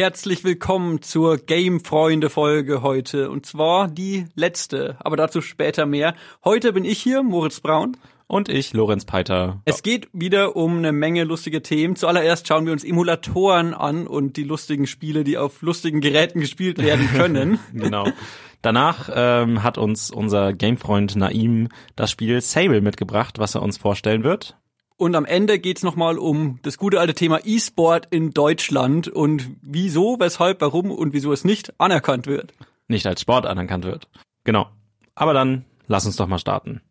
herzlich willkommen zur Game-Freunde-Folge heute. Und zwar die letzte, aber dazu später mehr. Heute bin ich hier, Moritz Braun. Und ich, Lorenz Peiter. Es geht wieder um eine Menge lustige Themen. Zuallererst schauen wir uns Emulatoren an und die lustigen Spiele, die auf lustigen Geräten gespielt werden können. genau. Danach ähm, hat uns unser Gamefreund Naim das Spiel Sable mitgebracht, was er uns vorstellen wird. Und am Ende geht's nochmal um das gute alte Thema E-Sport in Deutschland und wieso, weshalb, warum und wieso es nicht anerkannt wird. Nicht als Sport anerkannt wird. Genau. Aber dann lass uns doch mal starten.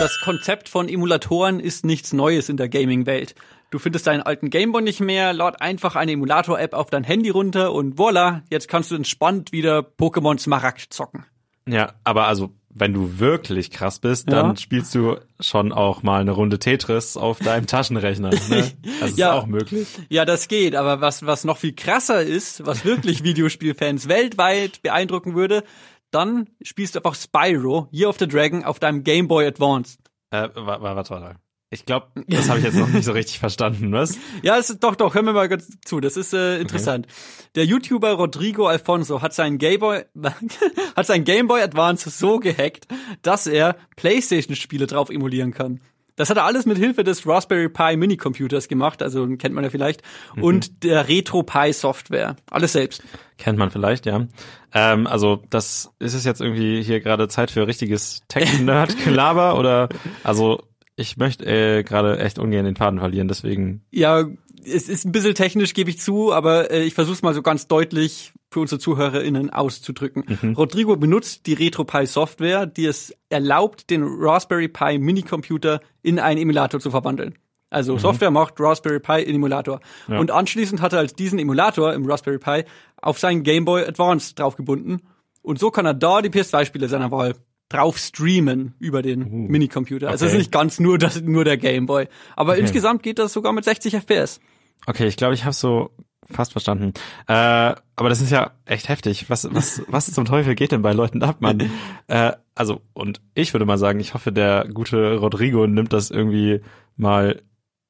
Das Konzept von Emulatoren ist nichts Neues in der Gaming-Welt. Du findest deinen alten Gameboy nicht mehr, lad einfach eine Emulator-App auf dein Handy runter und voila, jetzt kannst du entspannt wieder Pokémon Smaragd zocken. Ja, aber also wenn du wirklich krass bist, dann ja. spielst du schon auch mal eine Runde Tetris auf deinem Taschenrechner. Ne? Das ja, ist auch möglich. Ja, das geht. Aber was, was noch viel krasser ist, was wirklich Videospielfans weltweit beeindrucken würde, dann spielst du einfach Spyro, Year of the Dragon, auf deinem Game Boy Advance. Äh, warte, warte, warte. Ich glaube, das habe ich jetzt noch nicht so richtig verstanden, was? Ja, es ist, doch, doch, hören wir mal ganz zu. Das ist äh, interessant. Okay. Der YouTuber Rodrigo Alfonso hat seinen Gameboy hat sein Gameboy Advance so gehackt, dass er PlayStation-Spiele drauf emulieren kann. Das hat er alles mit Hilfe des Raspberry Pi Mini-Computers gemacht, also kennt man ja vielleicht, mhm. und der Retro Pi Software. Alles selbst. Kennt man vielleicht, ja. Ähm, also das ist es jetzt irgendwie hier gerade Zeit für richtiges Tech-Nerd-Gelaber oder also ich möchte äh, gerade echt ungern den Faden verlieren, deswegen. Ja, es ist ein bisschen technisch, gebe ich zu, aber äh, ich versuche es mal so ganz deutlich für unsere ZuhörerInnen auszudrücken. Mhm. Rodrigo benutzt die RetroPie Software, die es erlaubt, den Raspberry Pi Minicomputer in einen Emulator zu verwandeln. Also mhm. Software macht Raspberry Pi in Emulator. Ja. Und anschließend hat er halt diesen Emulator im Raspberry Pi auf seinen Game Boy Advance draufgebunden. Und so kann er da die PS2-Spiele seiner Wahl drauf streamen über den uh, Minicomputer. Okay. Also es ist nicht ganz nur das, nur der Gameboy. Aber okay. insgesamt geht das sogar mit 60 FPS. Okay, ich glaube, ich habe so fast verstanden. Äh, aber das ist ja echt heftig. Was, was, was zum Teufel geht denn bei Leuten ab, Mann? äh, also, und ich würde mal sagen, ich hoffe, der gute Rodrigo nimmt das irgendwie mal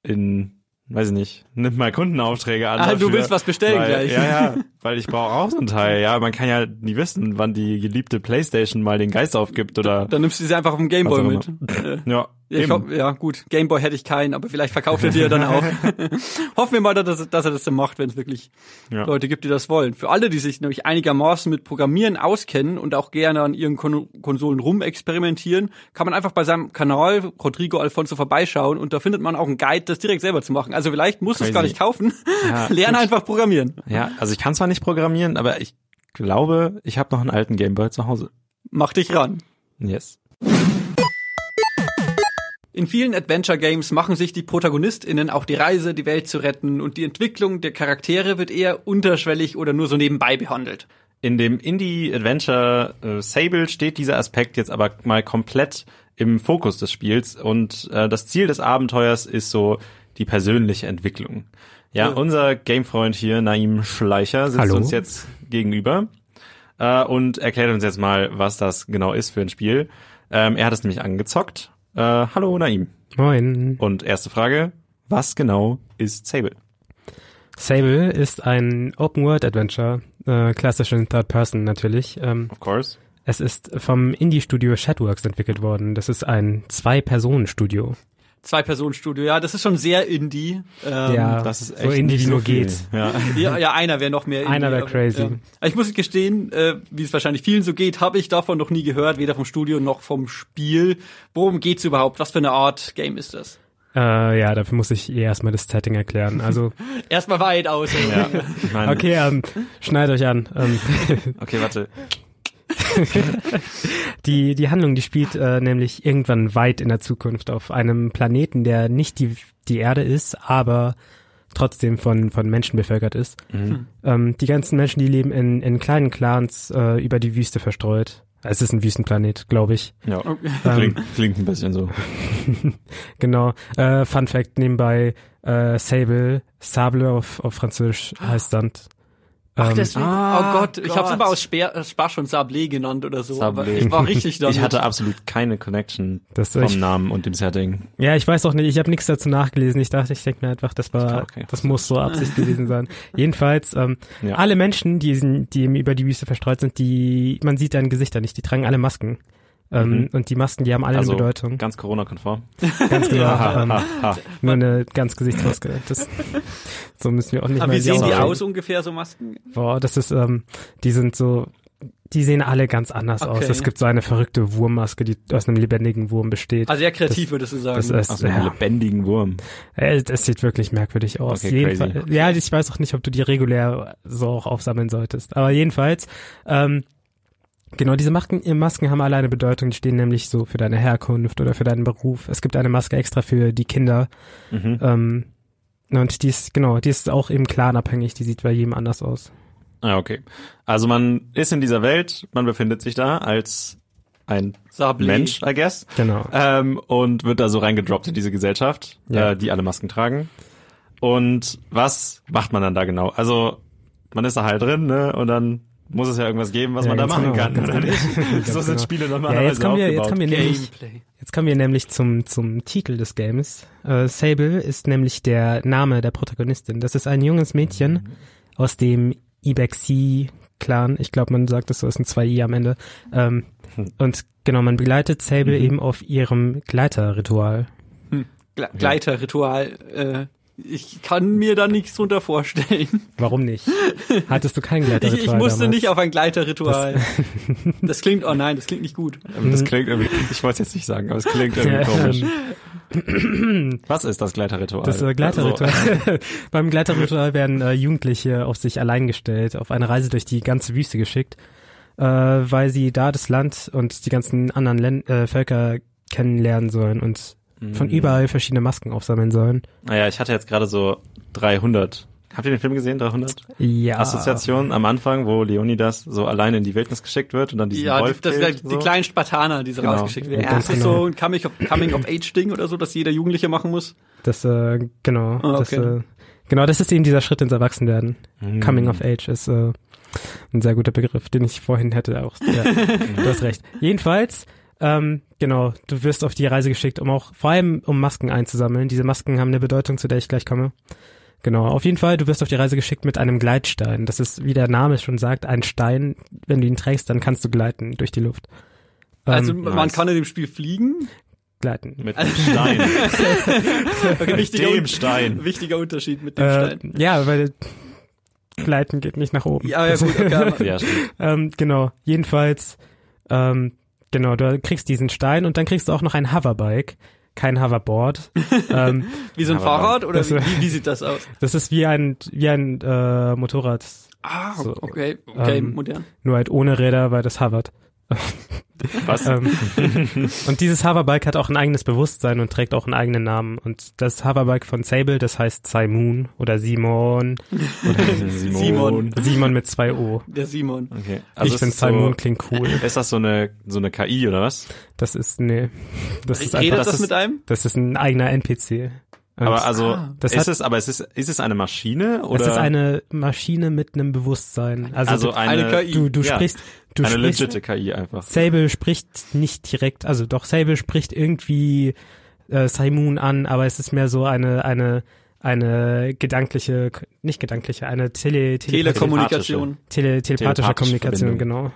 in weiß ich nicht, nimm mal Kundenaufträge an. Ah, du willst was bestellen weil, gleich. Ja, ja, weil ich brauche auch so ein Teil. Ja, man kann ja nie wissen, wann die geliebte Playstation mal den Geist aufgibt oder. Dann nimmst du sie einfach auf dem Gameboy mit. ja. Ich glaub, ja, gut. Gameboy hätte ich keinen, aber vielleicht verkauft er dir dann auch. Hoffen wir mal, dass, dass er das dann macht, wenn es wirklich ja. Leute gibt, die das wollen. Für alle, die sich nämlich einigermaßen mit Programmieren auskennen und auch gerne an ihren Kon Konsolen rumexperimentieren, kann man einfach bei seinem Kanal Rodrigo Alfonso vorbeischauen und da findet man auch einen Guide, das direkt selber zu machen. Also vielleicht musst du es gar nicht kaufen. Ja, Lerne einfach programmieren. Ja, also ich kann zwar nicht programmieren, aber ich glaube, ich habe noch einen alten Gameboy zu Hause. Mach dich ran. Yes. In vielen Adventure Games machen sich die ProtagonistInnen auch die Reise, die Welt zu retten und die Entwicklung der Charaktere wird eher unterschwellig oder nur so nebenbei behandelt. In dem Indie-Adventure äh, Sable steht dieser Aspekt jetzt aber mal komplett im Fokus des Spiels und äh, das Ziel des Abenteuers ist so die persönliche Entwicklung. Ja, ja. unser Gamefreund hier, Naim Schleicher, sitzt Hallo. uns jetzt gegenüber äh, und erklärt uns jetzt mal, was das genau ist für ein Spiel. Ähm, er hat es nämlich angezockt äh, hallo Naim. Moin. Und erste Frage, was genau ist Sable? Sable ist ein Open-World-Adventure, äh, klassisch in Third Person natürlich. Ähm, of course. Es ist vom Indie-Studio Shadworks entwickelt worden. Das ist ein Zwei-Personen-Studio. Zwei-Personen-Studio, ja, das ist schon sehr Indie. Ähm, ja, das ist echt so Indie, wie nur geht. Ja. ja, ja, einer wäre noch mehr Indie. Einer wäre crazy. Ja. Ich muss gestehen, äh, wie es wahrscheinlich vielen so geht, habe ich davon noch nie gehört, weder vom Studio noch vom Spiel. Worum geht's überhaupt? Was für eine Art Game ist das? Äh, ja, dafür muss ich eh erstmal das Setting erklären. Also erstmal weit aus. Ja, okay, ähm, schneidet euch an. Ähm. okay, warte. die, die Handlung, die spielt äh, nämlich irgendwann weit in der Zukunft auf einem Planeten, der nicht die, die Erde ist, aber trotzdem von, von Menschen bevölkert ist. Mhm. Ähm, die ganzen Menschen, die leben in, in kleinen Clans äh, über die Wüste verstreut. Es ist ein Wüstenplanet, glaube ich. Ja, okay. ähm, klingt, klingt ein bisschen so. genau. Äh, Fun Fact nebenbei, äh, Sable, Sable auf, auf Französisch heißt dann Ach, Ähm, deswegen. ah, oh Gott, ich habe es Gott. immer aus Speer, äh, Spaß schon Sablé genannt oder so. Aber Sablé. ich war richtig damit. Ich hatte absolut keine Connection Das vom ich- Namen und dem Setting. Ja, ich weiß auch nicht, ich habe nichts dazu nachgelesen. Ich dachte, ich denke mir einfach, das war, Okay. das muss so Absicht gewesen sein. Jedenfalls, ähm, Ja. alle Menschen, die, sind, die über die Wüste verstreut sind, die, man sieht deren Gesichter nicht, die tragen alle Masken. Ähm, Mhm. Und die Masken, die haben alle Also eine Bedeutung. ganz Corona-konform. Ganz genau. Ha, ähm, ha, ha. nur eine ganz Gesichtsmaske. Das, so müssen wir auch nicht Aber mal wie sehen die aus ungefähr, so Masken? Boah, das ist, ähm, die sind so, die sehen alle ganz anders aus. Okay. Es gibt so eine verrückte Wurmmaske, die aus einem lebendigen Wurm besteht. Also sehr kreativ, würdest du sagen. das ist- Aus einem Ja. lebendigen Wurm. Äh, Das sieht wirklich merkwürdig aus. Okay, Jedenfalls, crazy. ja, ich weiß auch nicht, ob du die regulär so auch aufsammeln solltest. Aber jedenfalls, ähm, genau, diese Masken, Masken haben alle eine Bedeutung. Die stehen nämlich so für deine Herkunft oder für deinen Beruf. Es gibt eine Maske extra für die Kinder. Mhm. Ähm, und die ist, genau, die ist auch eben clanabhängig. Die sieht bei jedem anders aus. Ah, okay. Also man ist in dieser Welt, man befindet sich da als ein Sablé. Mensch, I guess, Genau. ähm, und wird da so reingedroppt in diese Gesellschaft, Ja. äh, die alle Masken tragen. Und was macht man dann da genau? Also man ist da halt drin, ne? Und dann muss es ja irgendwas geben, was Ja, man da machen genau, kann. oder nicht? So sind genau. Spiele Ja, normalerweise jetzt kommen wir, jetzt kommen wir nämlich Gameplay. Jetzt kommen wir nämlich zum, zum Titel des Games. Äh, Sable ist nämlich der Name der Protagonistin. Das ist ein junges Mädchen aus dem Ibexi-Clan. Ich glaube, man sagt es so, es sind zwei I am Ende. Ähm, und genau, man begleitet Sable Mhm. eben auf ihrem Gleiterritual. Gle Gleiterritual. Äh, ich kann mir da nichts drunter vorstellen. Warum nicht? Hattest du kein Ich, Gleiterritual ich musste damals? nicht auf ein Gleiterritual. Das, klingt, oh nein, das klingt nicht gut. Das klingt irgendwie, ich wollte es jetzt nicht sagen, aber es klingt irgendwie komisch. Ähm, Was ist das Gleiterritual? Das äh, Gleiterritual. Beim Gleiterritual werden äh, Jugendliche auf sich allein gestellt, auf eine Reise durch die ganze Wüste geschickt, äh, weil sie da das Land und die ganzen anderen Län äh, Völker kennenlernen sollen und von Mhm. überall verschiedene Masken aufsammeln sollen. Naja, ich hatte jetzt gerade so 300. Habt ihr den Film gesehen, 300? Ja. Assoziation am Anfang, wo Leonidas so allein in die Wildnis geschickt wird und dann diesen Ja, Wolf das killt, sind die so. kleinen Spartaner, die so Genau. rausgeschickt werden. Ja, das ist genau. so ein Coming of, Coming of Age Ding oder so, dass jeder Jugendliche machen muss. Das, äh, genau. Ah, das, okay. äh, genau, das ist eben dieser Schritt ins Erwachsenwerden. Mhm. Coming of Age ist äh, ein sehr guter Begriff, den ich vorhin hätte auch. Ja, du hast recht. Jedenfalls, ähm, genau, du wirst auf die Reise geschickt, um auch vor allem um Masken einzusammeln. Diese Masken haben eine Bedeutung, zu der ich gleich komme. Genau, auf jeden Fall, du wirst auf die Reise geschickt mit einem Gleitstein. Das ist, wie der Name schon sagt, ein Stein. Wenn du ihn trägst, dann kannst du gleiten durch die Luft. Also Ähm, man nice. kann in dem Spiel fliegen. gleiten. Mit dem Stein. Okay, wichtiger, dem Stein. wichtiger Unterschied mit dem Äh, Stein. ja, weil Gleiten geht nicht nach oben. Ja, ja gut, okay, Ja. Ähm, genau, jedenfalls, ähm, genau, du kriegst diesen Stein und dann kriegst du auch noch ein Hoverbike, kein Hoverboard. ähm, wie so ein Fahrrad oder das- wie, wie, wie sieht das aus? das ist wie ein, wie ein äh, Motorrad, Ah, So, okay, okay, ähm, modern. nur halt ohne Räder, weil das hovert. Was? Ähm, und dieses Hoverbike hat auch ein eigenes Bewusstsein und trägt auch einen eigenen Namen. Und das Hoverbike von Sable, das heißt Simon oder Simon. Simon. Simon mit zwei O. Der Simon. Okay. ich es finde Simon so, klingt cool. Ist das so eine, so eine KI oder was? Das ist, nee, das ist einfach, das, das ist- mit einem? das ist ein eigener NPC. Und Aber also, Ah. Das ist hat- es, aber es ist, ist es eine Maschine oder? Das ist eine Maschine mit einem Bewusstsein. Also, also du, eine, du, du ja, sprichst, du eine sprichst, legitime KI einfach. Sable spricht nicht direkt, also doch Sable spricht irgendwie äh, Simon an, aber es ist mehr so eine, eine, eine gedankliche, nicht gedankliche, eine Tele, Tele, Telekommunikation. Tele, telepathische Telepathische Kommunikation, Verbindung. genau.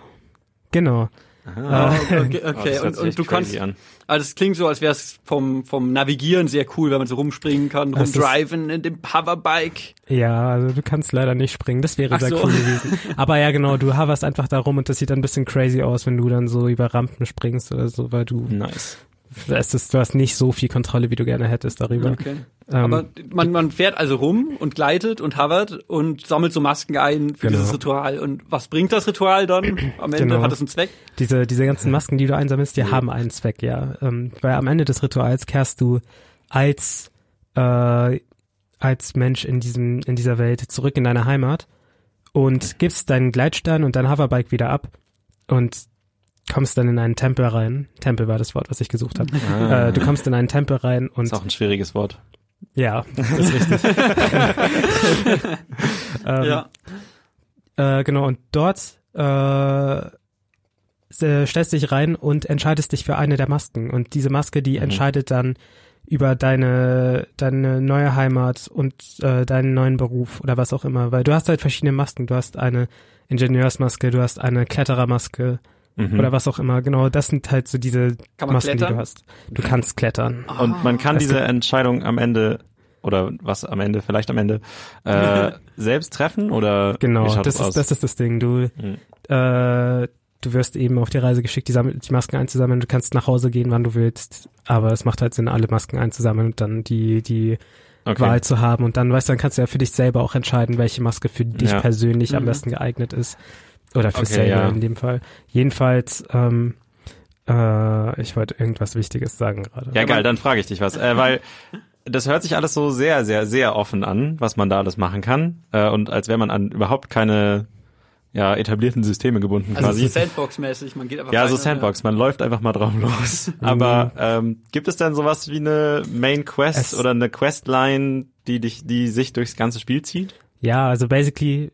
Genau. Ah, okay, okay. Oh, das okay. hört Und, und du kannst, an. also es klingt so, als wäre es vom, vom Navigieren sehr cool, wenn man so rumspringen kann, rumdriven in dem Hoverbike. Ja, also du kannst leider nicht springen. Das wäre Ach sehr so. cool gewesen. Aber ja, genau, du hoverst einfach da rum und das sieht dann ein bisschen crazy aus, wenn du dann so über Rampen springst oder so, weil du, Nice. Es ist, du hast nicht so viel Kontrolle, wie du gerne hättest darüber. Okay. Ähm, Aber man, man fährt also rum und gleitet und hovert und sammelt so Masken ein für Genau. dieses Ritual. Und was bringt das Ritual dann? Am Ende Genau. hat es einen Zweck. diese, diese ganzen Masken, die du einsammelst, die haben einen Zweck, ja. Ähm, weil am Ende des Rituals kehrst du als, äh, als Mensch in diesem, in dieser Welt zurück in deine Heimat und gibst deinen Gleitstein und dein Hoverbike wieder ab und kommst dann in einen Tempel rein. Tempel war das Wort, was ich gesucht habe. Ah. Äh, du kommst in einen Tempel rein und ist auch ein schwieriges Wort. ja, das ist richtig. ähm, ja. Äh, genau, und dort äh, äh, stellst dich rein und entscheidest dich für eine der Masken. Und diese Maske, die Mhm. entscheidet dann über deine, deine neue Heimat und äh, deinen neuen Beruf oder was auch immer. Weil du hast halt verschiedene Masken. Du hast eine Ingenieursmaske, du hast eine Kletterermaske Mhm. oder was auch immer. Genau, das sind halt so diese Masken, die klettern? du hast. Du kannst klettern. Und man kann Es diese Entscheidung am Ende oder was am Ende, vielleicht am Ende, äh, selbst treffen oder Genau, das das ist, aus? das ist das Ding. Du, Mhm. äh, du wirst eben auf die Reise geschickt, die, die Masken einzusammeln. Du kannst nach Hause gehen, wann du willst. Aber es macht halt Sinn, alle Masken einzusammeln und dann die, die okay. Wahl zu haben. Und dann, weißt du, dann kannst du ja für dich selber auch entscheiden, welche Maske für dich Ja. persönlich am Mhm. besten geeignet ist. Oder für Okay, selber ja. in dem Fall. Jedenfalls, ähm, äh, ich wollte irgendwas Wichtiges sagen gerade. Ja, geil, dann frage ich dich was. Äh, weil das hört sich alles so sehr, sehr, sehr offen an, was man da alles machen kann. Äh, und als wäre man an überhaupt keine ja, etablierten Systeme gebunden Also quasi. so Sandbox-mäßig, man geht einfach Ja, so Sandbox, man läuft einfach mal drauf los. Aber ähm, gibt es denn sowas wie eine Main Quest Es- oder eine Questline, die dich, die sich durchs ganze Spiel zieht? Ja, also basically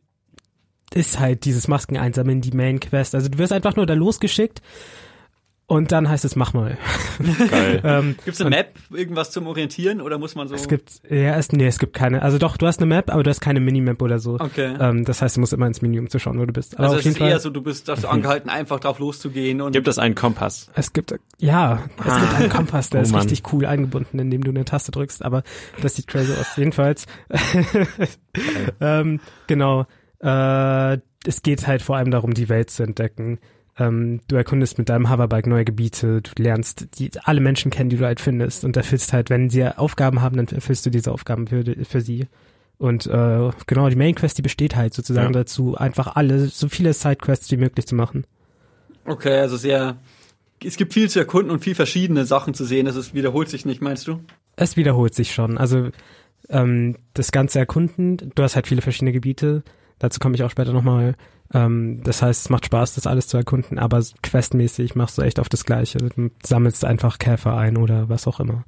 ist halt dieses Masken einsammeln die Main Quest. Also du wirst einfach nur da losgeschickt und dann heißt es mach mal. Geil. ähm, Gibt's eine Map, irgendwas zum Orientieren oder muss man so? es gibt ja es, nee, es gibt keine. Also doch, du hast eine Map, aber du hast keine Minimap oder so. Okay. Ähm, das heißt, du musst immer ins Menü, um zu schauen, wo du bist. Aber also auf es jeden ist Fall. eher so, du bist dazu angehalten, einfach drauf loszugehen und Gibt es einen Kompass? Es gibt, ja, es gibt einen Kompass, der Oh ist Mann. richtig cool eingebunden, indem du eine Taste drückst, aber das sieht crazy aus. Jedenfalls, ähm, genau, äh, es geht halt vor allem darum, die Welt zu entdecken. Ähm, du erkundest mit deinem Hoverbike neue Gebiete, du lernst die, alle Menschen kennen, die du halt findest und erfüllst halt, wenn sie Aufgaben haben, dann erfüllst du diese Aufgaben für, für sie. Und äh, genau, die Main Quest, die besteht halt sozusagen Ja. dazu, einfach alle, so viele Sidequests wie möglich zu machen. okay, also sehr. Es gibt viel zu erkunden und viel verschiedene Sachen zu sehen. Das ist, wiederholt sich nicht, meinst du? es wiederholt sich schon. Also ähm, das ganze Erkunden, du hast halt viele verschiedene Gebiete, dazu komme ich auch später nochmal. Ähm, das heißt, es macht Spaß, das alles zu erkunden, aber questmäßig machst du echt auf das Gleiche. Du sammelst einfach Käfer ein oder was auch immer.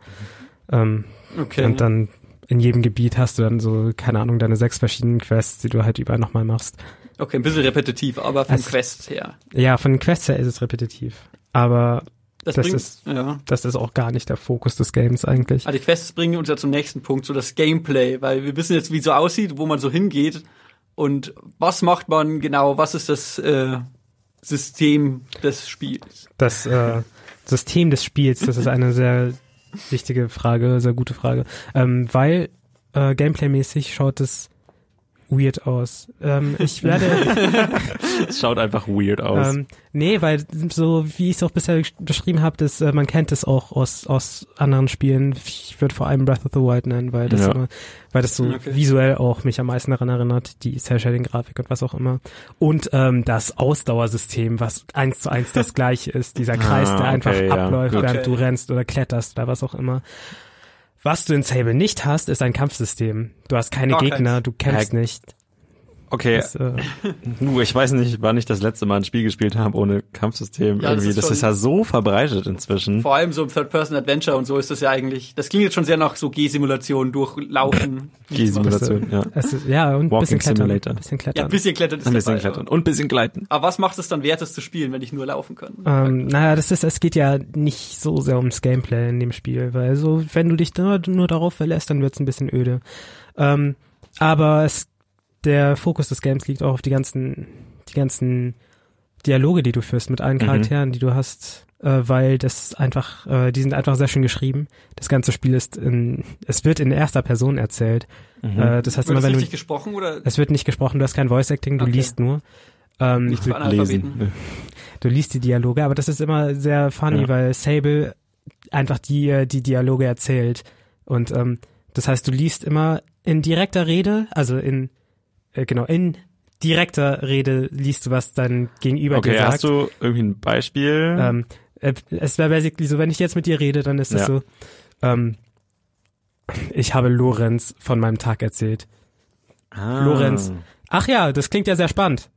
Ähm, Okay. Und dann in jedem Gebiet hast du dann so, keine Ahnung, deine sechs verschiedenen Quests, die du halt überall nochmal machst. okay, ein bisschen repetitiv, aber vom Es- Quest her. Ja, von Quests her ist es repetitiv. Aber Das, das bringt, ist- ja. das ist auch gar nicht der Fokus des Games eigentlich. Ah, die Quests bringen uns ja zum nächsten Punkt, so das Gameplay, weil wir wissen jetzt, wie es so aussieht, wo man so hingeht und was macht man genau, was ist das äh, System des Spiels. Das äh, System des Spiels, das ist eine sehr wichtige Frage, sehr gute Frage. Ähm, weil äh, gameplaymäßig schaut es weird aus. Ähm, ich werde, Es schaut einfach weird aus. ähm, nee, weil so wie ich es auch bisher beschrieben habe, das, äh, man kennt es auch aus aus anderen Spielen. Ich würde vor allem Breath of the Wild nennen, weil das Ja. immer, weil das so Okay. visuell auch mich am meisten daran erinnert, die Cell-Shading-Grafik und was auch immer. Und ähm, das Ausdauersystem, was eins zu eins das gleiche ist, dieser Kreis, Ah, der einfach okay, ja, abläuft, gut. während Okay. du rennst oder kletterst oder was auch immer. Was du in Sable nicht hast, ist ein Kampfsystem. Du hast keine Gar Gegner, keins. du kämpfst Ja, nicht. Okay, Das, äh, Uh, ich weiß nicht, wann ich das letzte Mal ein Spiel gespielt habe ohne Kampfsystem. Ja, das Irgendwie, ist das schon- ist ja so verbreitet inzwischen. Vor allem so im Third-Person-Adventure und so ist das ja eigentlich, das klingt jetzt schon sehr nach so G-Simulationen durchlaufen. G-Simulation, ja. es ist, ja, und ein bisschen klettern. Simulator. Ein bisschen Ja, klettern. ein bisschen klettern ist Ein bisschen dabei, klettern und ein bisschen gleiten. Aber, aber was macht es dann wert, es zu spielen, wenn ich nur laufen kann? Ähm, naja, das ist, es geht ja nicht so sehr ums Gameplay in dem Spiel, weil so, wenn du dich nur, nur darauf verlässt, dann wird's ein bisschen öde. Ähm, aber es, der Fokus des Games liegt auch auf die ganzen, die ganzen Dialoge, die du führst mit allen Mhm. Charakteren, die du hast, äh, weil das einfach, äh, die sind einfach sehr schön geschrieben. Das ganze Spiel ist in, es wird in erster Person erzählt. Mhm. Äh, das heißt Wird immer, wenn du, gesprochen oder es wird nicht gesprochen, du hast kein Voice Acting, du Okay. liest nur. Ähm, nicht du, für Analphabeten? Lesen. du liest die Dialoge, aber das ist immer sehr funny, Ja. weil Sable einfach die, äh, die Dialoge erzählt. Und ähm, das heißt, du liest immer in direkter Rede, also in, äh, genau, in direkter Rede liest du, was dein Gegenüber Okay, dir sagt. hast du irgendwie ein Beispiel? ähm, äh, es wäre basically so, wenn ich jetzt mit dir rede, dann ist es Ja. so, ähm, ich habe Lorenz von meinem Tag erzählt. ah. Lorenz. Ach ja, das klingt ja sehr spannend.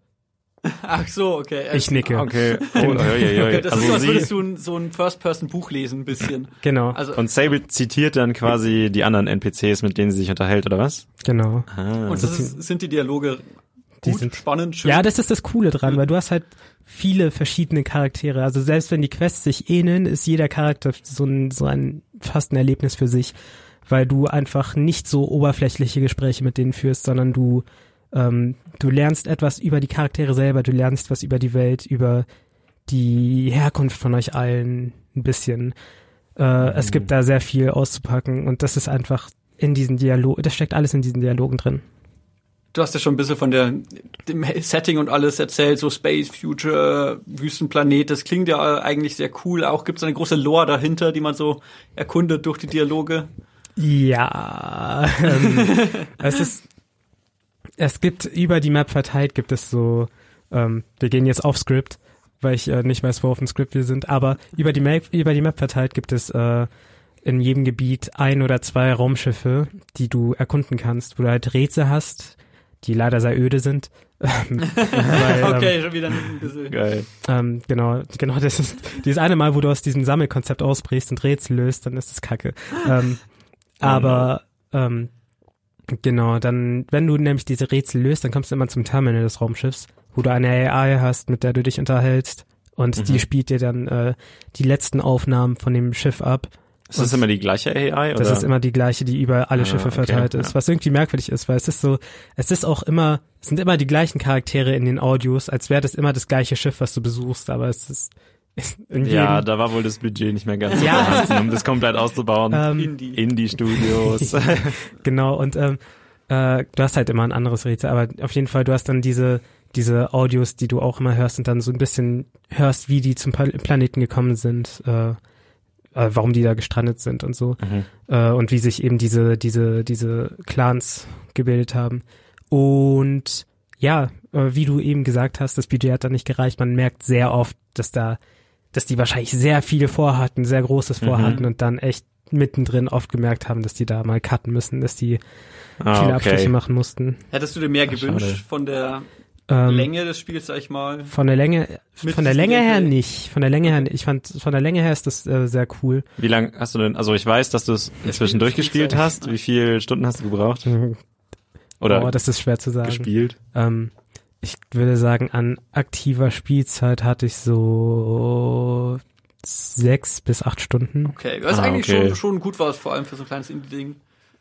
Ach so, okay. Ich nicke. Okay. Oh. Okay, das ist so, Also als würdest sie du ein, so ein First-Person-Buch lesen, ein bisschen. Genau, Also, und Sable zitiert dann quasi die anderen NPCs, mit denen sie sich unterhält, oder was? genau. Ah. und das ist, sind die Dialoge die Gut, sind spannend, schön. ja, das ist das Coole dran, weil du hast halt viele verschiedene Charaktere. Also selbst wenn die Quests sich ähneln, ist jeder Charakter so ein, so ein fast ein Erlebnis für sich, weil du einfach nicht so oberflächliche Gespräche mit denen führst, sondern du ähm, du lernst etwas über die Charaktere selber, du lernst was über die Welt, über die Herkunft von euch allen ein bisschen. Äh, Es gibt da sehr viel auszupacken und das ist einfach in diesen Dialog, das steckt alles in diesen Dialogen drin. Du hast ja schon ein bisschen von der, dem Setting und alles erzählt, so Space, Future, Wüstenplanet. Das klingt ja eigentlich sehr cool. Auch gibt es eine große Lore dahinter, die man so erkundet durch die Dialoge. Ja, ähm, es ist, es gibt über die Map verteilt gibt es so, ähm, wir gehen jetzt auf Script, weil ich äh, nicht weiß, wo auf dem Script wir sind, aber über die Map, über die Map verteilt gibt es äh, in jedem Gebiet ein oder zwei Raumschiffe, die du erkunden kannst, wo du halt Rätsel hast, die leider sehr öde sind. Ähm, weil, ähm, Okay, schon wieder ein bisschen. Geil. ähm, genau, genau, das ist dieses eine Mal, wo du aus diesem Sammelkonzept ausbrichst und Rätsel löst, dann ist es kacke. Ähm, aber ähm, genau, dann, wenn du nämlich diese Rätsel löst, dann kommst du immer zum Terminal des Raumschiffs, wo du eine AI hast, mit der du dich unterhältst und die spielt dir dann äh, die letzten Aufnahmen von dem Schiff ab. Ist das immer die gleiche AI? Das oder? ist immer die gleiche, die über alle Ah, Schiffe okay, verteilt ist, ja. was irgendwie merkwürdig ist, weil es ist so, es ist auch immer, es sind immer die gleichen Charaktere in den Audios, als wäre das immer das gleiche Schiff, was du besuchst, aber es ist ja, da war wohl das Budget nicht mehr ganz so Ja. vorhanden, um das komplett auszubauen. ähm, Indie. Indie-Studios. Genau, und ähm, äh, du hast halt immer ein anderes Rätsel, aber auf jeden Fall, du hast dann diese, diese Audios, die du auch immer hörst und dann so ein bisschen hörst, wie die zum Pla- Planeten gekommen sind, äh, äh, warum die da gestrandet sind und so. Mhm. Äh, und wie sich eben diese, diese, diese Clans gebildet haben. Und ja, äh, wie du eben gesagt hast, das Budget hat da nicht gereicht. Man merkt sehr oft, dass da, dass die wahrscheinlich sehr viele vorhatten, sehr großes Mhm. vorhatten und dann echt mittendrin oft gemerkt haben, dass die da mal cutten müssen, dass die Ah, viele okay. Abstriche machen mussten. Hättest du dir mehr Ach, gewünscht schade. von der Ähm, Länge des Spiels, sag ich mal? Von der Länge, von der Länge her nicht. Von der Länge her, ich fand, von der Länge her ist das äh, sehr cool. Wie lang hast du denn, also ich weiß, dass du es inzwischen durchgespielt hast. Wie viele Stunden hast du gebraucht? Oder oh, das ist schwer zu sagen. gespielt? Ähm, ich würde sagen, an aktiver Spielzeit hatte ich so sechs bis acht Stunden. Okay, das ist Ah, eigentlich okay. schon, schon gut was, vor allem für so ein kleines Indie-Ding.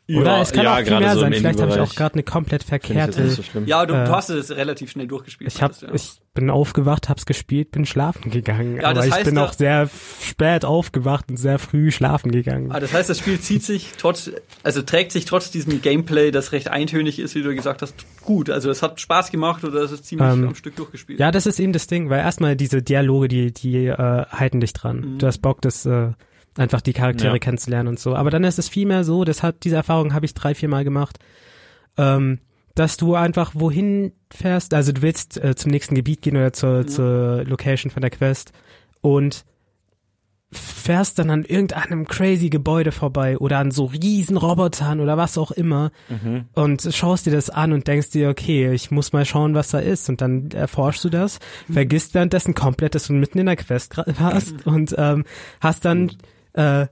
Oder es kann auch viel mehr so sein. Vielleicht habe ich auch gerade eine komplett verkehrte. nicht so. Ja, du, Äh, du hast es relativ schnell durchgespielt. Ich hab, ja. ich bin aufgewacht, hab's gespielt, bin schlafen gegangen. Ja, aber das ich heißt bin ja- auch sehr spät aufgewacht und sehr früh schlafen gegangen. Ah, das heißt, das Spiel zieht sich trotz, also trägt sich trotz diesem Gameplay, das recht eintönig ist, wie du gesagt hast, gut. Also es hat Spaß gemacht oder es ist ziemlich Ähm, am Stück durchgespielt. Ja, das ist eben das Ding, weil erstmal diese Dialoge, die, die äh, halten dich dran. Mhm. Du hast Bock, das äh, einfach die Charaktere Ja. kennenzulernen und so. Aber dann ist es vielmehr so, das hat diese Erfahrung habe ich drei, vier Mal gemacht, ähm, dass du einfach wohin fährst, also du willst äh, zum nächsten Gebiet gehen oder zur, Ja. zur Location von der Quest und fährst dann an irgendeinem crazy Gebäude vorbei oder an so riesen Robotern oder was auch immer Mhm. und schaust dir das an und denkst dir, okay, ich muss mal schauen, was da ist und dann erforschst du das, vergisst währenddessen komplett, dass du mitten in der Quest warst und ähm, hast dann äh,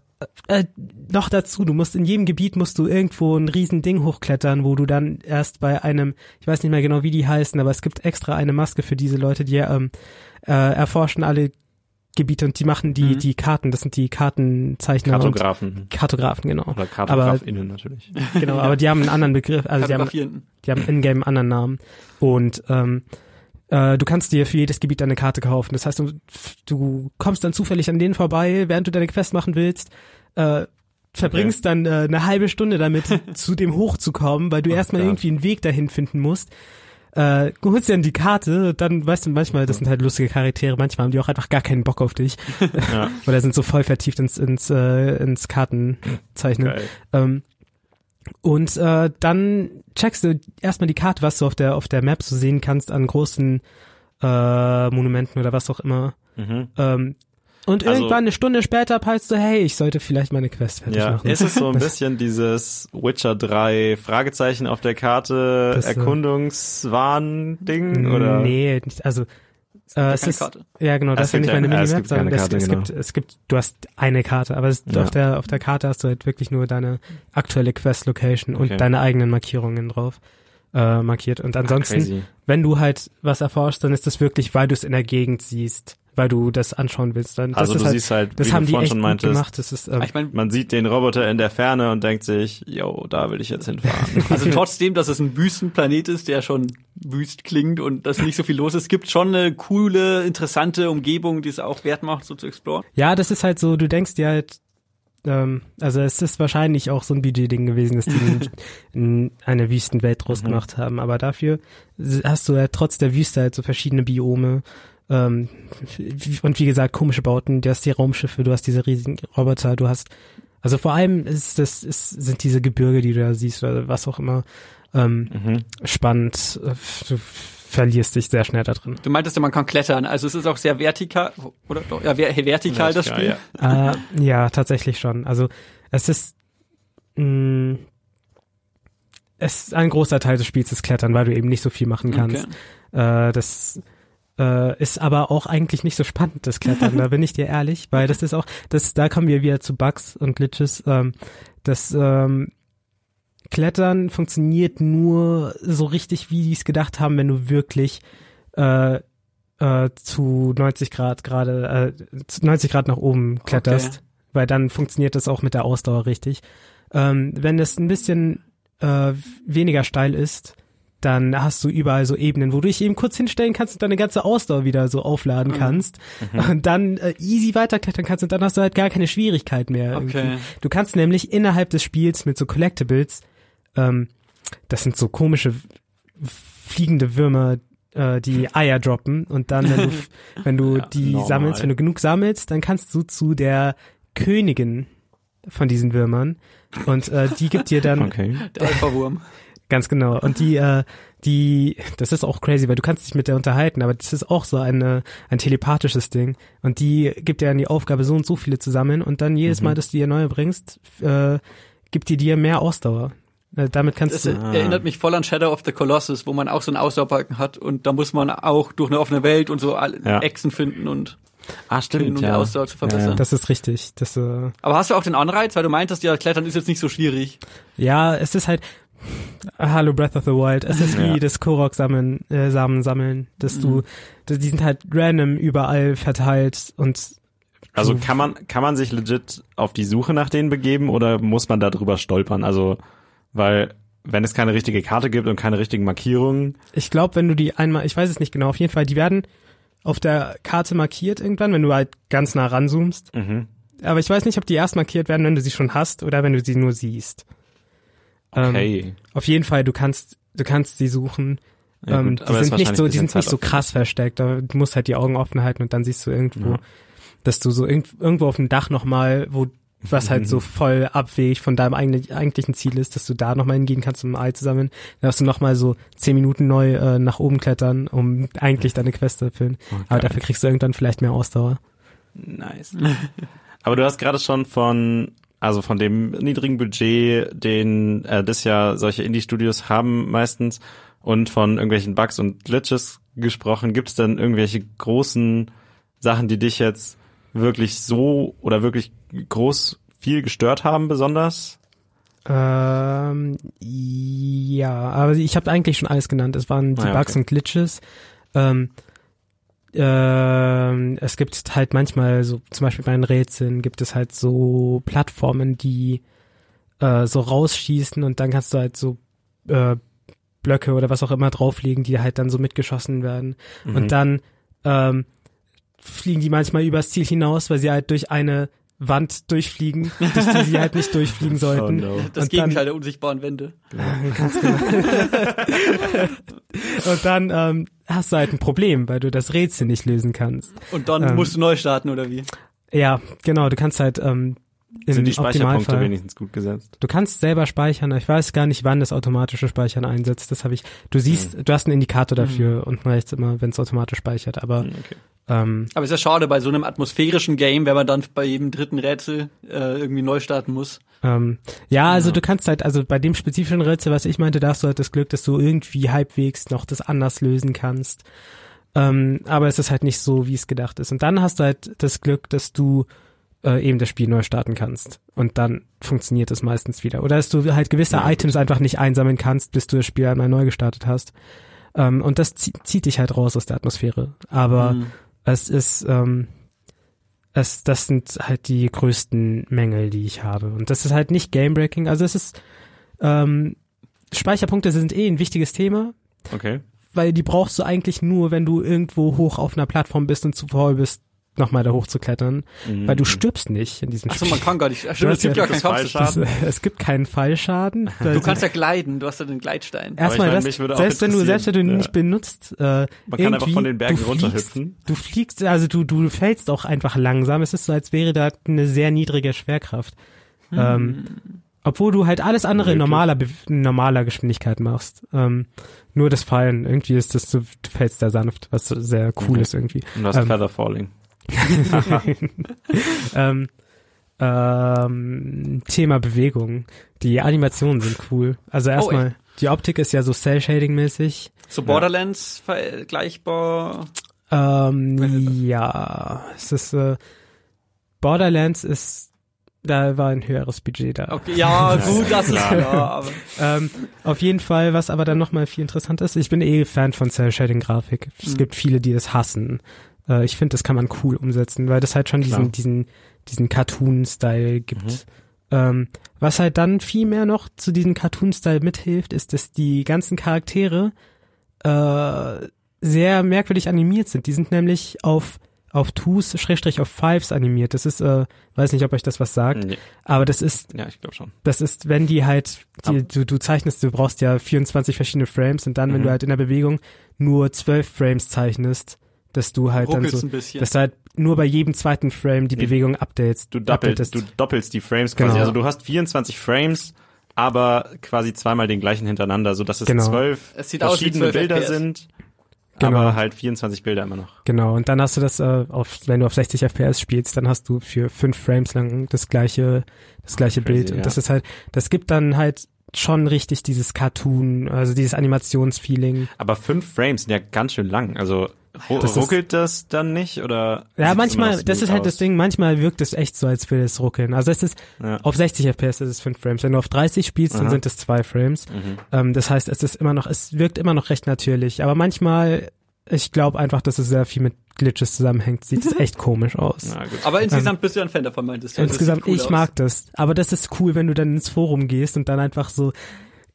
äh, noch dazu, du musst in jedem Gebiet musst du irgendwo ein riesen Ding hochklettern, wo du dann erst bei einem, ich weiß nicht mehr genau, wie die heißen, aber es gibt extra eine Maske für diese Leute, die ähm, äh, erforschen alle Gebiete und die machen die Mhm. die Karten, das sind die Kartenzeichner Kartografen. und Kartografen, genau. Oder Kartografinnen natürlich. Genau, aber die haben einen anderen Begriff, also die haben die haben in-game einen anderen Namen. Und ähm, äh, du kannst dir für jedes Gebiet eine Karte kaufen. Das heißt, du, du kommst dann zufällig an denen vorbei, während du deine Quest machen willst, äh, verbringst dann äh, eine halbe Stunde damit, zu dem hochzukommen, weil du Oh erstmal Gott. irgendwie einen Weg dahin finden musst. Äh, du holst dir dann die Karte, dann weißt du manchmal, das sind halt lustige Charaktere, manchmal haben die auch einfach gar keinen Bock auf dich. Ja, Oder sind so voll vertieft ins, ins, äh, ins Kartenzeichnen. Ähm, und äh, dann checkst du erstmal die Karte, was du auf der auf der Map so sehen kannst an großen äh, Monumenten oder was auch immer. Mhm. Ähm, und Also- irgendwann eine Stunde später peilst du, hey, ich sollte vielleicht meine Quest fertig Ja, machen. ist es so ein bisschen dieses Witcher 3 Fragezeichen auf der Karte äh, Erkundungswahn-Ding oder? Nee, nicht, also äh, Ja, es keine ist Karte. ja genau, Es das ist ja gibt nicht meine ja- es Minimap, gibt keine sondern es, Karte, es genau. gibt es gibt du hast eine Karte, aber es, Ja. auf der auf der Karte hast du halt wirklich nur deine aktuelle Quest Location und Okay. deine eigenen Markierungen drauf. äh, markiert. Und ansonsten, Crazy. wenn du halt was erforschst, dann ist das wirklich, weil du es in der Gegend siehst, weil du das anschauen willst. Dann, das Also ist du halt, siehst halt, das wie haben du die vorhin schon meintest, gemacht. Das ist, ähm, Ich meine, man sieht den Roboter in der Ferne und denkt sich, yo, da will ich jetzt hinfahren. also trotzdem, dass es ein Wüstenplanet ist, der schon wüst klingt und dass nicht so viel los ist, gibt schon eine coole, interessante Umgebung, die es auch wert macht, so zu exploren. Ja, das ist halt so, du denkst dir halt, ähm, also es ist wahrscheinlich auch so ein Budgetding gewesen, dass die ein, ein, eine Wüstenwelt draus gemacht haben, aber dafür hast du halt trotz der Wüste halt so verschiedene Biome ähm, und wie gesagt komische Bauten, du hast die Raumschiffe, du hast diese riesigen Roboter, du hast also vor allem ist das ist, sind diese Gebirge, die du da siehst oder was auch immer ähm, mhm. spannend. Du verlierst dich sehr schnell da drin. Du meintest ja, man kann klettern, also es ist auch sehr vertikal, oder doch, ja, ver- vertikal das Spiel. Ja. äh, ja, tatsächlich schon. Also es ist mh, es ist ein großer Teil des Spiels ist Klettern, weil du eben nicht so viel machen kannst. Äh, das äh, ist aber auch eigentlich nicht so spannend, das Klettern, da bin ich dir ehrlich, weil das ist auch, das, da kommen wir wieder zu Bugs und Glitches. Ähm, das ähm, Klettern funktioniert nur so richtig, wie die es gedacht haben, wenn du wirklich äh, äh, zu 90 Grad gerade, äh, zu 90 Grad nach oben kletterst, Okay. weil dann funktioniert das auch mit der Ausdauer richtig. Ähm, wenn es ein bisschen äh, weniger steil ist, dann hast du überall so Ebenen, wo du dich eben kurz hinstellen kannst und deine ganze Ausdauer wieder so aufladen Mhm. kannst und dann äh, easy weiterklettern kannst und dann hast du halt gar keine Schwierigkeit mehr. Okay. irgendwie. Du kannst nämlich innerhalb des Spiels mit so Collectibles, ähm, das sind so komische fliegende Würmer, äh, die Eier droppen und dann, wenn du, wenn du Ja, die normal. sammelst, wenn du genug sammelst, dann kannst du zu der Königin von diesen Würmern und äh, die gibt dir dann Okay. Der Alpha-Wurm. Ganz genau. Und die, äh, die, das ist auch crazy, weil du kannst dich mit der unterhalten, aber das ist auch so eine, ein telepathisches Ding. Und die gibt dir dann die Aufgabe, so und so viele zu sammeln und dann jedes Mhm. Mal, dass du ihr neue bringst, äh, gibt die dir mehr Ausdauer. Äh, damit kannst Das du. Ah. erinnert mich voll an Shadow of the Colossus, wo man auch so einen Ausdauerbalken hat und da muss man auch durch eine offene Welt und so Ja. Echsen finden und Ah, finden, um die Ausdauer zu verbessern. Ja, ja. Das ist richtig. Das, äh, Aber hast du auch den Anreiz, weil du meintest, ja, Klettern ist jetzt nicht so schwierig. ja, es ist halt. Hallo Breath of the Wild. Es ist wie Ja. das Korok sammeln, äh, Samen sammeln, dass du, Mhm. dass die sind halt random überall verteilt und Also kann man, kann man sich legit auf die Suche nach denen begeben oder muss man da drüber stolpern? Also, weil, wenn es keine richtige Karte gibt und keine richtigen Markierungen, Ich glaube, wenn du die einmal, ich weiß es nicht genau, auf jeden Fall, die werden auf der Karte markiert irgendwann, wenn du halt ganz nah ranzoomst. mhm. Aber ich weiß nicht, ob die erst markiert werden, wenn du sie schon hast oder wenn du sie nur siehst. Ähm, okay. auf jeden Fall, du kannst, du kannst sie suchen. Ja, ähm, die sind nicht wahrscheinlich so, die sind nicht so krass versteckt. aber Du musst halt die Augen offen halten und dann siehst du irgendwo, Ja. dass du so irgend, irgendwo auf dem Dach nochmal, wo was halt so voll abwegig von deinem eigentlich, eigentlichen Ziel ist, dass du da nochmal hingehen kannst, um ein Ei zu sammeln. Dann darfst du nochmal so zehn Minuten neu äh, nach oben klettern, um eigentlich deine Quest zu erfüllen. Aber dafür kriegst du irgendwann vielleicht mehr Ausdauer. Nice. Aber du hast gerade schon von, also von dem niedrigen Budget, den äh, das ja solche Indie-Studios haben meistens und von irgendwelchen Bugs und Glitches gesprochen. Gibt es denn irgendwelche großen Sachen, die dich jetzt wirklich so oder wirklich groß viel gestört haben besonders? Ähm, ja, aber ich habe eigentlich schon alles genannt. Es waren die Ah ja, Bugs okay. und Glitches. Ähm, ähm, es gibt halt manchmal so, zum Beispiel bei den Rätseln gibt es halt so Plattformen, die äh, so rausschießen und dann kannst du halt so äh, Blöcke oder was auch immer drauflegen, die halt dann so mitgeschossen werden. Mhm. Und dann ähm, fliegen die manchmal übers Ziel hinaus, weil sie halt durch eine Wand durchfliegen, durch die sie halt nicht durchfliegen sollten. Oh no. Das Und Gegenteil dann- der unsichtbaren Wände. Ganz genau. und dann ähm, hast du halt ein Problem, weil du das Rätsel nicht lösen kannst. Und dann Ähm. musst du neu starten, oder wie? Ja, genau, du kannst halt ähm, im Sind die Speicherpunkte wenigstens gut gesetzt? du kannst selber speichern. Ich weiß gar nicht, wann das automatische Speichern einsetzt. Das habe ich. Du siehst, du hast einen Indikator dafür unten rechts immer, wenn es automatisch speichert. Aber Hm, Okay. ähm, Aber ist ja schade bei so einem atmosphärischen Game, wenn man dann bei jedem dritten Rätsel äh, irgendwie neu starten muss. Ähm, ja, also du kannst halt, also bei dem spezifischen Rätsel, was ich meinte, da hast du halt das Glück, dass du irgendwie halbwegs noch das anders lösen kannst. Ähm, aber es ist halt nicht so, wie es gedacht ist. Und dann hast du halt das Glück, dass du äh, eben das Spiel neu starten kannst. Und dann funktioniert es meistens wieder. Oder dass du halt gewisse Ja, Items einfach nicht einsammeln kannst, bis du das Spiel einmal neu gestartet hast. Ähm, und das zie- zieht dich halt raus aus der Atmosphäre. Aber Mhm. es ist, ähm, es, das sind halt die größten Mängel, die ich habe. Und das ist halt nicht Gamebreaking. Also es ist, ähm, Speicherpunkte sind eh ein wichtiges Thema, Okay. weil die brauchst du eigentlich nur, wenn du irgendwo hoch auf einer Plattform bist und zu faul bist, nochmal da hochzuklettern, Mhm. weil du stirbst nicht in diesem Achso, Spiel. man kann gar nicht. Stimmt, es gibt ja ja keinen Kampfsystem. Das, es gibt keinen Fallschaden. Du kannst ja gleiten, du hast ja den Gleitstein. Erstmal das, selbst wenn du, selbst wenn du ihn interessieren, nicht benutzt, äh, Man kann einfach von den Bergen du fliegst, runterhüpfen. Du fliegst, also du, du fällst auch einfach langsam. Es ist so, als wäre da eine sehr niedrige Schwerkraft. Ähm, obwohl du halt alles andere in normaler, in normaler Geschwindigkeit machst. Ähm, nur das Fallen, irgendwie ist das so, du fällst da sanft, was sehr cool Mhm. ist irgendwie. Und du hast Ähm, Feather Falling. ähm, ähm, Thema Bewegung. Die Animationen sind cool. Also erstmal, die Optik ist ja so Cell-Shading-mäßig. So Borderlands vergleichbar. Ähm, ja, es ist, äh, Borderlands ist, da war ein höheres Budget da. Okay, ja, Ja, gut, das ist klar. Ähm, auf jeden Fall, was aber dann nochmal viel interessant ist, ich bin eh Fan von Cell-Shading-Grafik. Es Mhm. gibt viele, die das hassen. Äh, ich finde, das kann man cool umsetzen, weil das halt schon Klar. diesen, diesen, diesen Cartoon-Style gibt. Mhm. Ähm, was halt dann viel mehr noch zu diesem Cartoon-Style mithilft, ist, dass die ganzen Charaktere äh, sehr merkwürdig animiert sind. Die sind nämlich auf auf Twos, Schrägstrich auf Fives animiert. Das ist, äh, weiß nicht, ob euch das was sagt, Nee. aber das ist Ja, ich glaube schon. das ist, wenn die halt, die, du, du zeichnest, du brauchst ja 24 verschiedene Frames und dann, wenn Mhm. du halt in der Bewegung nur 12 Frames zeichnest, dass du halt dann so, dass du halt nur bei jedem zweiten Frame die Nee. Bewegung updates. Du doppelst, updatest. du doppelst die Frames quasi. Genau. Also du hast 24 Frames, aber quasi zweimal den gleichen hintereinander, so dass es Genau. zwölf Es sieht aus wie verschiedene 12 Bilder FPS. sind, Genau. aber halt 24 Bilder immer noch. Genau, und dann hast du das äh, auf, wenn du auf 60 FPS spielst, dann hast du für fünf Frames lang das gleiche, das gleiche Crazy, Bild. Und ja. das ist halt, das gibt dann halt schon richtig dieses Cartoon, also dieses Animationsfeeling. Aber fünf Frames sind ja ganz schön lang. Also ru Das ist- ruckelt das dann nicht oder? Ja, manchmal, das ist halt aus? das Ding, manchmal wirkt es echt so, als würde es ruckeln. Also es ist, Ja. auf 60 FPS ist es 5 Frames. Wenn du auf 30 spielst, dann Aha. sind es 2 Frames. Mhm. Ähm, das heißt, es ist immer noch, es wirkt immer noch recht natürlich. Aber manchmal, ich glaube einfach, dass es sehr viel mit Glitches zusammenhängt, sieht es echt komisch aus. Na aber insgesamt bist du ein Fan davon, meintest du. Insgesamt, cool ich aus. mag das. Aber das ist cool, wenn du dann ins Forum gehst und dann einfach so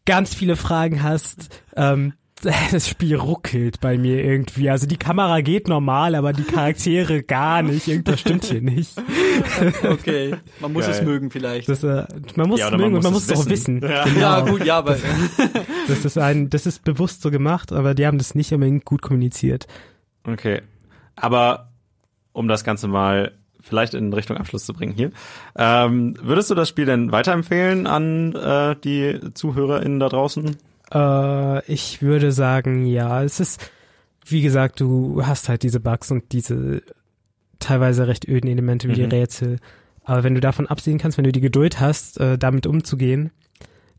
ganz viele Fragen hast. Ähm, das Spiel ruckelt bei mir irgendwie. Also die Kamera geht normal, aber die Charaktere gar nicht. Irgendwas stimmt hier nicht. Okay, man muss Geil. es mögen vielleicht. Das, äh, man muss Ja, es man mögen und man muss muss es es auch wissen. wissen. Ja. Genau. Ja, gut, ja, aber Das ist ein, das ist bewusst so gemacht, aber die haben das nicht unbedingt gut kommuniziert. Okay. Aber um das Ganze mal vielleicht in Richtung Abschluss zu bringen hier, ähm, würdest du das Spiel denn weiterempfehlen an äh, die ZuhörerInnen da draußen? Äh, ich würde sagen, ja, es ist, wie gesagt, du hast halt diese Bugs und diese teilweise recht öden Elemente wie die Mhm. Rätsel. Aber wenn du davon absehen kannst, wenn du die Geduld hast, äh, damit umzugehen,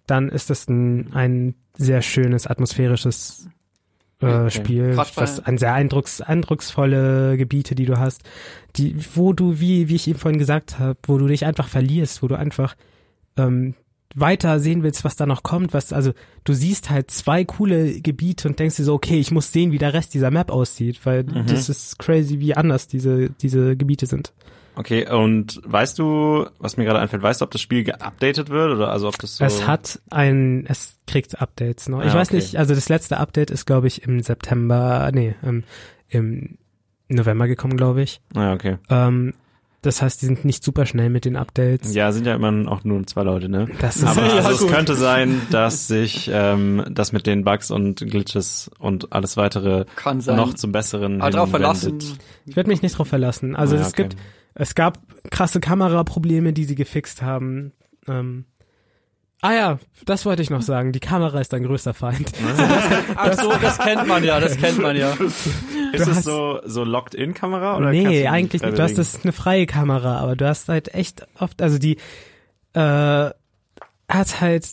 dann ist das ein, ein sehr schönes, atmosphärisches äh, Okay. Spiel, was ein sehr eindrucks, eindrucksvolle Gebiete, die du hast, die, wo du, wie, wie ich eben vorhin gesagt habe, wo du dich einfach verlierst, wo du einfach ähm, weiter sehen willst, was da noch kommt, was, also du siehst halt zwei coole Gebiete und denkst dir so, okay, ich muss sehen, wie der Rest dieser Map aussieht, weil Mhm. das ist crazy, wie anders diese, diese Gebiete sind. Okay, und weißt du, was mir gerade einfällt, weißt du, ob das Spiel geupdatet wird oder also ob das so Es hat ein, es kriegt Updates noch. Ich Ah, weiß okay. nicht, also das letzte Update ist, glaube ich, im September, nee, ähm, im November gekommen, glaube ich. Ah, okay. Ähm, das heißt, die sind nicht super schnell mit den Updates. Ja, sind ja immer auch nur zwei Leute, ne? Das ist Aber Ja, also es könnte sein, dass sich ähm, das mit den Bugs und Glitches und alles weitere kann sein. noch zum Besseren Aber drauf verlassen. ich werde mich nicht drauf verlassen. Also Ja, es okay. gibt, es gab krasse Kameraprobleme, die sie gefixt haben. Ähm, ah ja, das wollte ich noch sagen. Die Kamera ist dein größter Feind. Ach so, das kennt man ja, das kennt man ja. Ist es so so Locked-in-Kamera oder nee, eigentlich nicht. Du hast das eine freie Kamera, aber du hast halt echt oft, also die äh, hat halt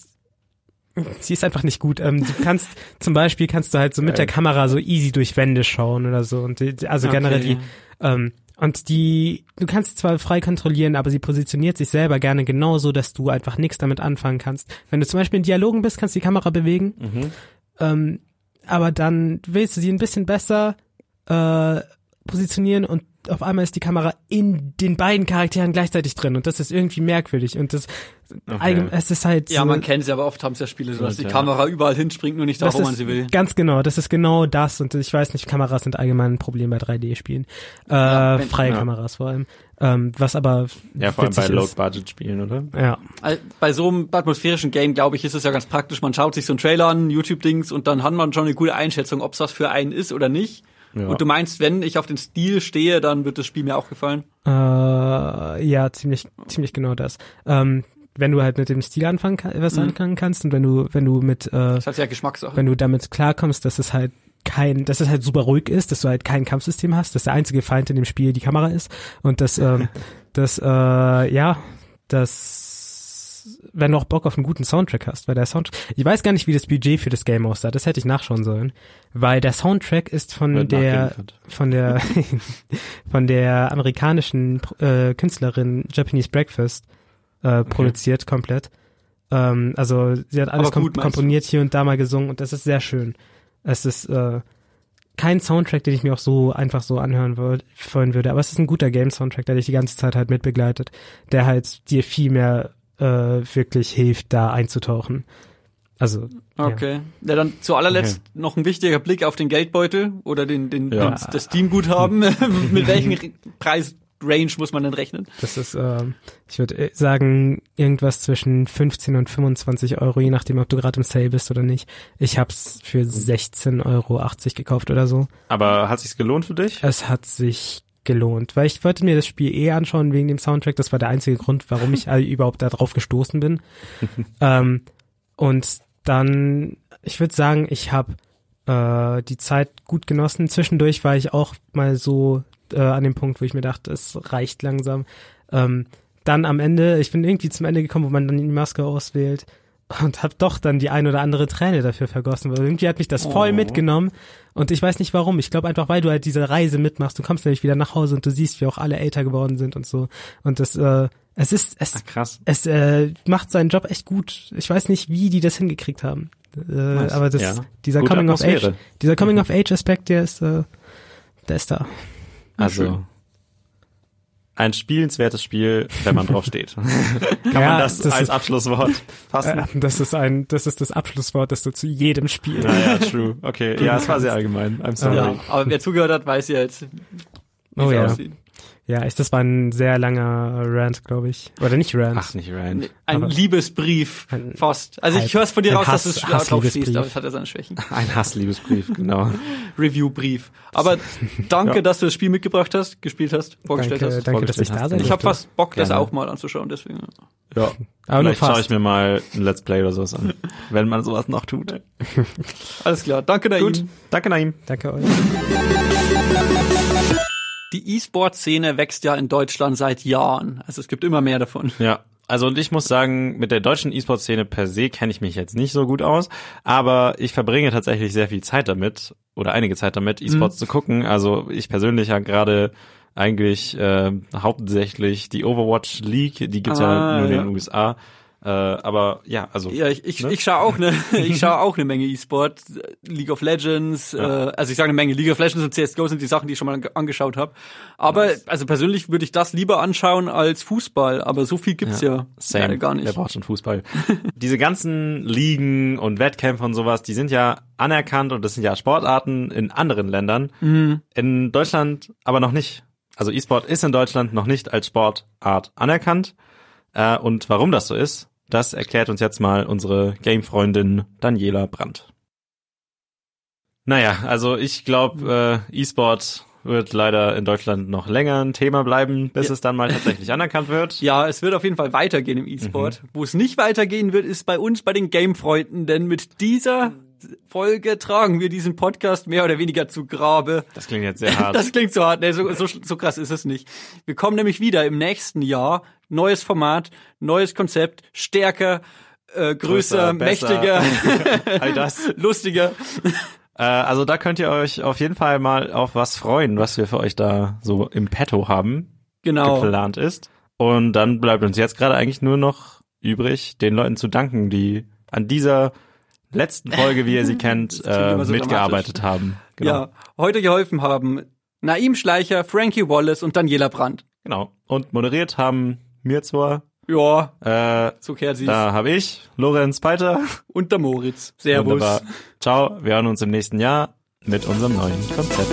sie ist einfach nicht gut. Ähm, du kannst zum Beispiel kannst du halt so mit der Kamera so easy durch Wände schauen oder so und die, also Okay. generell die ähm, Und die, du kannst sie zwar frei kontrollieren, aber sie positioniert sich selber gerne genauso, dass du einfach nichts damit anfangen kannst. Wenn du zum Beispiel in Dialogen bist, kannst du die Kamera bewegen. Mhm. Ähm, aber dann willst du sie ein bisschen besser äh, positionieren und auf einmal ist die Kamera in den beiden Charakteren gleichzeitig drin und das ist irgendwie merkwürdig und das Okay. es ist halt Ja, so, man kennt sie, aber oft haben es ja Spiele so, dass die Ja. Kamera überall hinspringt, nur nicht da, wo man sie will. Ganz genau, das ist genau das und ich weiß nicht, Kameras sind allgemein ein Problem bei 3D-Spielen. Äh, Ja, wenn- freie ja. Kameras vor allem. Ähm, was aber Ja, vor allem bei witzig ist. Low-Budget-Spielen, oder? Ja, Al- Bei so einem atmosphärischen Game, glaube ich, ist es ja ganz praktisch. Man schaut sich so einen Trailer an, YouTube-Dings, und dann hat man schon eine gute Einschätzung, ob es was für einen ist oder nicht. Ja. Und du meinst, wenn ich auf den Stil stehe, dann wird das Spiel mir auch gefallen. äh, ja, ziemlich, ziemlich genau das. Ähm, wenn du halt mit dem Stil anfangen was Mhm. anfangen kannst und wenn du, wenn du mit, äh, Das ist halt ja Geschmackssache. wenn du damit klarkommst, dass es halt kein, dass es halt super ruhig ist, dass du halt kein Kampfsystem hast, dass der einzige Feind in dem Spiel die Kamera ist und dass, ähm, dass, äh, ja, dass, wenn du auch Bock auf einen guten Soundtrack hast, weil der Soundtrack, ich weiß gar nicht, wie das Budget für das Game aussah, das hätte ich nachschauen sollen, weil der Soundtrack ist von Wird der, von der, von der amerikanischen äh, Künstlerin Japanese Breakfast äh, produziert komplett. Ähm, also sie hat alles gut, kom komponiert hier und da mal gesungen und das ist sehr schön. Es ist äh, kein Soundtrack, den ich mir auch so einfach so anhören wollen würde, aber es ist ein guter Game-Soundtrack, der dich die ganze Zeit halt mitbegleitet, der halt dir viel mehr äh, wirklich hilft, da einzutauchen. Also ja. Okay. Ja, dann zu allerletzt noch ein wichtiger Blick auf den Geldbeutel oder den, den, Ja. den das Steam-Guthaben. Mit welchem Re- Preisrange muss man denn rechnen? Das ist, ähm, ich würde sagen, irgendwas zwischen 15 und 25 Euro, je nachdem, ob du gerade im Sale bist oder nicht. Ich hab's für 16,80 Euro gekauft oder so. Aber hat sich's gelohnt für dich? Es hat sich gelohnt, weil ich wollte mir das Spiel eh anschauen wegen dem Soundtrack. Das war der einzige Grund, warum ich überhaupt da drauf gestoßen bin. ähm, und dann, ich würde sagen, ich habe äh, die Zeit gut genossen. Zwischendurch war ich auch mal so äh, an dem Punkt, wo ich mir dachte, es reicht langsam. Ähm, dann am Ende, ich bin irgendwie zum Ende gekommen, wo man dann die Maske auswählt und habe doch dann die ein oder andere Träne dafür vergossen, weil irgendwie hat mich das voll Oh. mitgenommen und ich weiß nicht warum. Ich glaube einfach, weil du halt diese Reise mitmachst. Du kommst nämlich wieder nach Hause und du siehst, wie auch alle älter geworden sind und so. Und das, äh, es ist, es, Ach, krass. es äh, macht seinen Job echt gut. Ich weiß nicht, wie die das hingekriegt haben. Äh, Nice. aber das, Ja. dieser Gute Coming of Age, Atmosphäre. dieser Coming of Age Aspekt, der ist, äh, der ist da. Also Schön. Ein spielenswertes Spiel, wenn man drauf steht. Kann Ja, man das, das als ist- Abschlusswort fassen? Äh, das ist ein, das ist das Abschlusswort, das du zu jedem Spiel. Naja, true. Okay, ja, es war sehr allgemein. I'm sorry. Ja, aber wer zugehört hat, weiß ja jetzt, wie Oh es ja. aussieht. Ja, ich, das war ein sehr langer Rant, glaube ich. Oder nicht Rant. Ach, nicht. Nee, Ein Aber- Liebesbrief, Ein- fast. Also ich höre es von dir raus, dass du Hass- es drauf stehst, aber es hat ja seine Schwächen. Ein Hassliebesbrief, genau. Review-Brief. Aber danke, Ja. dass du das Spiel mitgebracht hast, gespielt hast, vorgestellt danke, hast. danke, dass ich da hast. sein Ich habe fast Bock, das Gerne. auch mal anzuschauen, deswegen. Ja. Aber Vielleicht schaue ich mir mal ein Let's Play oder sowas an, wenn man sowas noch tut. Alles klar, danke Naim. Gut, danke Naim. Danke euch. Die E-Sport-Szene wächst ja in Deutschland seit Jahren. Also es gibt immer mehr davon. Ja, also und ich muss sagen, mit der deutschen E-Sport-Szene per se kenne ich mich jetzt nicht so gut aus, aber ich verbringe tatsächlich sehr viel Zeit damit oder einige Zeit damit, E-Sports zu gucken. Also ich persönlich ja gerade eigentlich äh, hauptsächlich die Overwatch League, die gibt's Ah, ja nur in ja. den USA. Äh, aber ja, also Ja, ich, ich, Ne? ich schaue auch ne, ich schaue auch eine Menge E-Sport, League of Legends, Ja. äh, also ich sage eine Menge, League of Legends und CS:GO sind die Sachen, die ich schon mal ange- angeschaut habe. Aber also persönlich würde ich das lieber anschauen als Fußball, aber so viel gibt's ja, Same. leider gar Wer nicht. braucht schon Fußball? Diese ganzen Ligen und Wettkämpfe und sowas, die sind ja anerkannt und das sind ja Sportarten in anderen Ländern. Mhm. In Deutschland aber noch nicht. Also E-Sport ist in Deutschland noch nicht als Sportart anerkannt. Äh, und warum das so ist, das erklärt uns jetzt mal unsere Game-Freundin Daniela Brandt. Naja, also ich glaube, äh, E-Sport wird leider in Deutschland noch länger ein Thema bleiben, bis Ja. es dann mal tatsächlich anerkannt wird. Ja, es wird auf jeden Fall weitergehen im E-Sport. Wo es nicht weitergehen wird, ist bei uns, bei den Game-Freunden, denn mit dieser Folge tragen wir diesen Podcast mehr oder weniger zu Grabe. Das klingt jetzt sehr hart. Das klingt so hart, nee, so, so, so krass ist es nicht. Wir kommen nämlich wieder im nächsten Jahr. Neues Format, neues Konzept, stärker, äh, größer, Größer, mächtiger, All das. lustiger. Äh, also da könnt ihr euch auf jeden Fall mal auf was freuen, was wir für euch da so im Petto haben, Genau. geplant ist. Und dann bleibt uns jetzt gerade eigentlich nur noch übrig, den Leuten zu danken, die an dieser letzten Folge, wie ihr sie kennt, äh, so mitgearbeitet haben. Genau. Ja, heute geholfen haben Naim Schleicher, Frankie Wallace und Daniela Brandt. Genau. Und moderiert haben mir zwar, Ja, äh, so kehrt sie da habe ich, Lorenz Peiter. Und der Moritz. Servus. Wunderbar. Ciao, wir hören uns im nächsten Jahr mit unserem neuen Konzept.